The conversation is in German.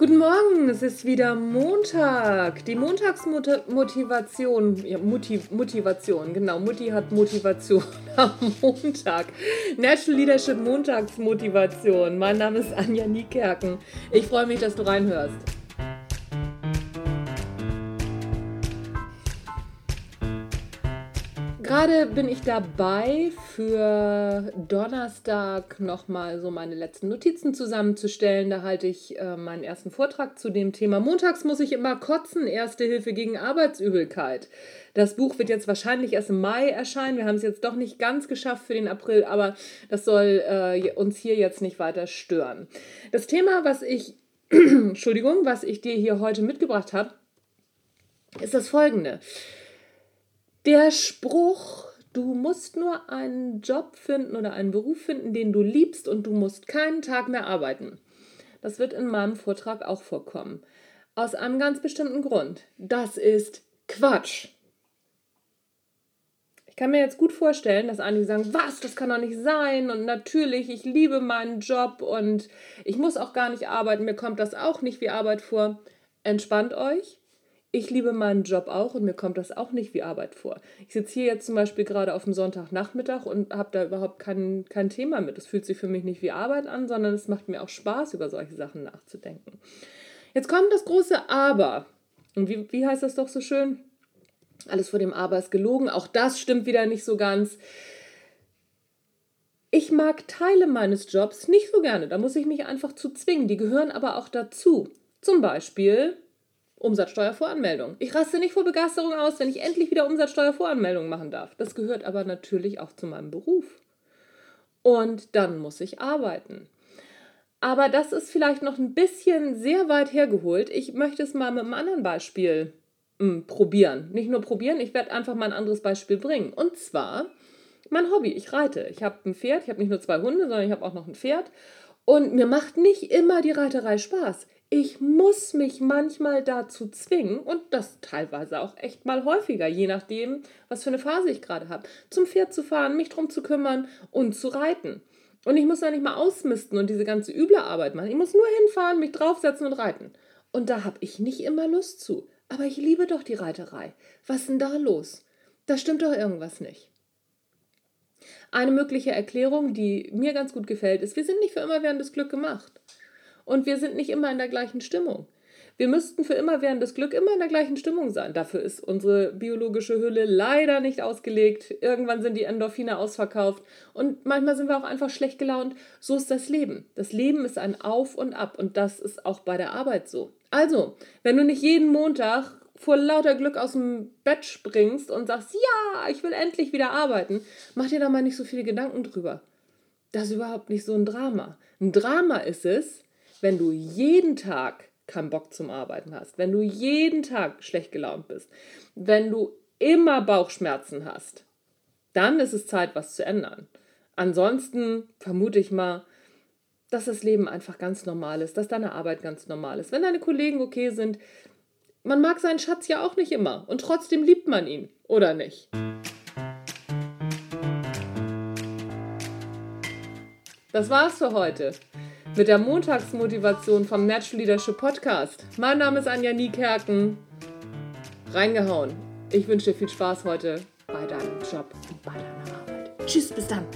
Guten Morgen, es ist wieder Montag. Die Montagsmotivation, ja, Motiv Motivation, genau, Mutti hat Motivation am Montag. Natural Leadership Montagsmotivation. Mein Name ist Anja Niekerken. Ich freue mich, dass du reinhörst. Gerade bin ich dabei, für Donnerstag nochmal so meine letzten Notizen zusammenzustellen. Da halte ich äh, meinen ersten Vortrag zu dem Thema. Montags muss ich immer kotzen, Erste Hilfe gegen Arbeitsübelkeit. Das Buch wird jetzt wahrscheinlich erst im Mai erscheinen. Wir haben es jetzt doch nicht ganz geschafft für den April, aber das soll äh, uns hier jetzt nicht weiter stören. Das Thema, was ich, Entschuldigung, was ich dir hier heute mitgebracht habe, ist das folgende. Der Spruch, du musst nur einen Job finden oder einen Beruf finden, den du liebst und du musst keinen Tag mehr arbeiten. Das wird in meinem Vortrag auch vorkommen. Aus einem ganz bestimmten Grund. Das ist Quatsch. Ich kann mir jetzt gut vorstellen, dass einige sagen, was, das kann doch nicht sein und natürlich, ich liebe meinen Job und ich muss auch gar nicht arbeiten, mir kommt das auch nicht wie Arbeit vor. Entspannt euch, ich liebe meinen Job auch und mir kommt das auch nicht wie Arbeit vor. Ich sitze hier jetzt zum Beispiel gerade auf dem Sonntagnachmittag und habe da überhaupt kein, kein Thema mit. Es fühlt sich für mich nicht wie Arbeit an, sondern es macht mir auch Spaß, über solche Sachen nachzudenken. Jetzt kommt das große Aber. Und wie, wie heißt das doch so schön? Alles vor dem Aber ist gelogen. Auch das stimmt wieder nicht so ganz. Ich mag Teile meines Jobs nicht so gerne. Da muss ich mich einfach zu zwingen. Die gehören aber auch dazu. Zum Beispiel Umsatzsteuervoranmeldung. Ich raste nicht vor Begeisterung aus, wenn ich endlich wieder Umsatzsteuervoranmeldung machen darf. Das gehört aber natürlich auch zu meinem Beruf. Und dann muss ich arbeiten. Aber das ist vielleicht noch ein bisschen sehr weit hergeholt. Ich möchte es mal mit einem anderen Beispiel mh, hm, probieren. Nicht nur probieren, ich werde einfach mal ein anderes Beispiel bringen. Und zwar mein Hobby. Ich reite. Ich habe ein Pferd. Ich habe nicht nur zwei Hunde, sondern ich habe auch noch ein Pferd. Und mir macht nicht immer die Reiterei Spaß ich muss mich manchmal dazu zwingen und das teilweise auch echt mal häufiger, je nachdem, was für eine Phase ich gerade habe, zum Pferd zu fahren, mich drum zu kümmern und zu reiten. Und ich muss da nicht mal ausmisten und diese ganze üble Arbeit machen. Ich muss nur hinfahren, mich draufsetzen und reiten. Und da habe ich nicht immer Lust zu. Aber ich liebe doch die Reiterei. Was ist denn da los? Da stimmt doch irgendwas nicht. Eine mögliche Erklärung, die mir ganz gut gefällt, ist, wir sind nicht für immer während des Glück gemacht. Und wir sind nicht immer in der gleichen Stimmung. Wir müssten für immer während des Glück immer in der gleichen Stimmung sein. Dafür ist unsere biologische Hülle leider nicht ausgelegt. Irgendwann sind die Endorphine ausverkauft und manchmal sind wir auch einfach schlecht gelaunt. So ist das Leben. Das Leben ist ein Auf und Ab und das ist auch bei der Arbeit so. Also, wenn du nicht jeden Montag vor lauter Glück aus dem Bett springst und sagst, ja, ich will endlich wieder arbeiten, mach dir da mal nicht so viele Gedanken drüber. Das ist überhaupt nicht so ein Drama. Ein Drama ist es, wenn du jeden Tag keinen Bock zum Arbeiten hast, wenn du jeden Tag schlecht gelaunt bist, wenn du immer Bauchschmerzen hast, dann ist es Zeit, was zu ändern. Ansonsten vermute ich mal, dass das Leben einfach ganz normal ist, dass deine Arbeit ganz normal ist. Wenn deine Kollegen okay sind, man mag seinen Schatz ja auch nicht immer und trotzdem liebt man ihn, oder nicht? Das war's für heute mit der Montagsmotivation vom Natural Leadership Podcast. Mein Name ist Anja Niekerken. Reingehauen. Ich wünsche dir viel Spaß heute bei deinem Job und bei deiner Arbeit. Tschüss, bis dann.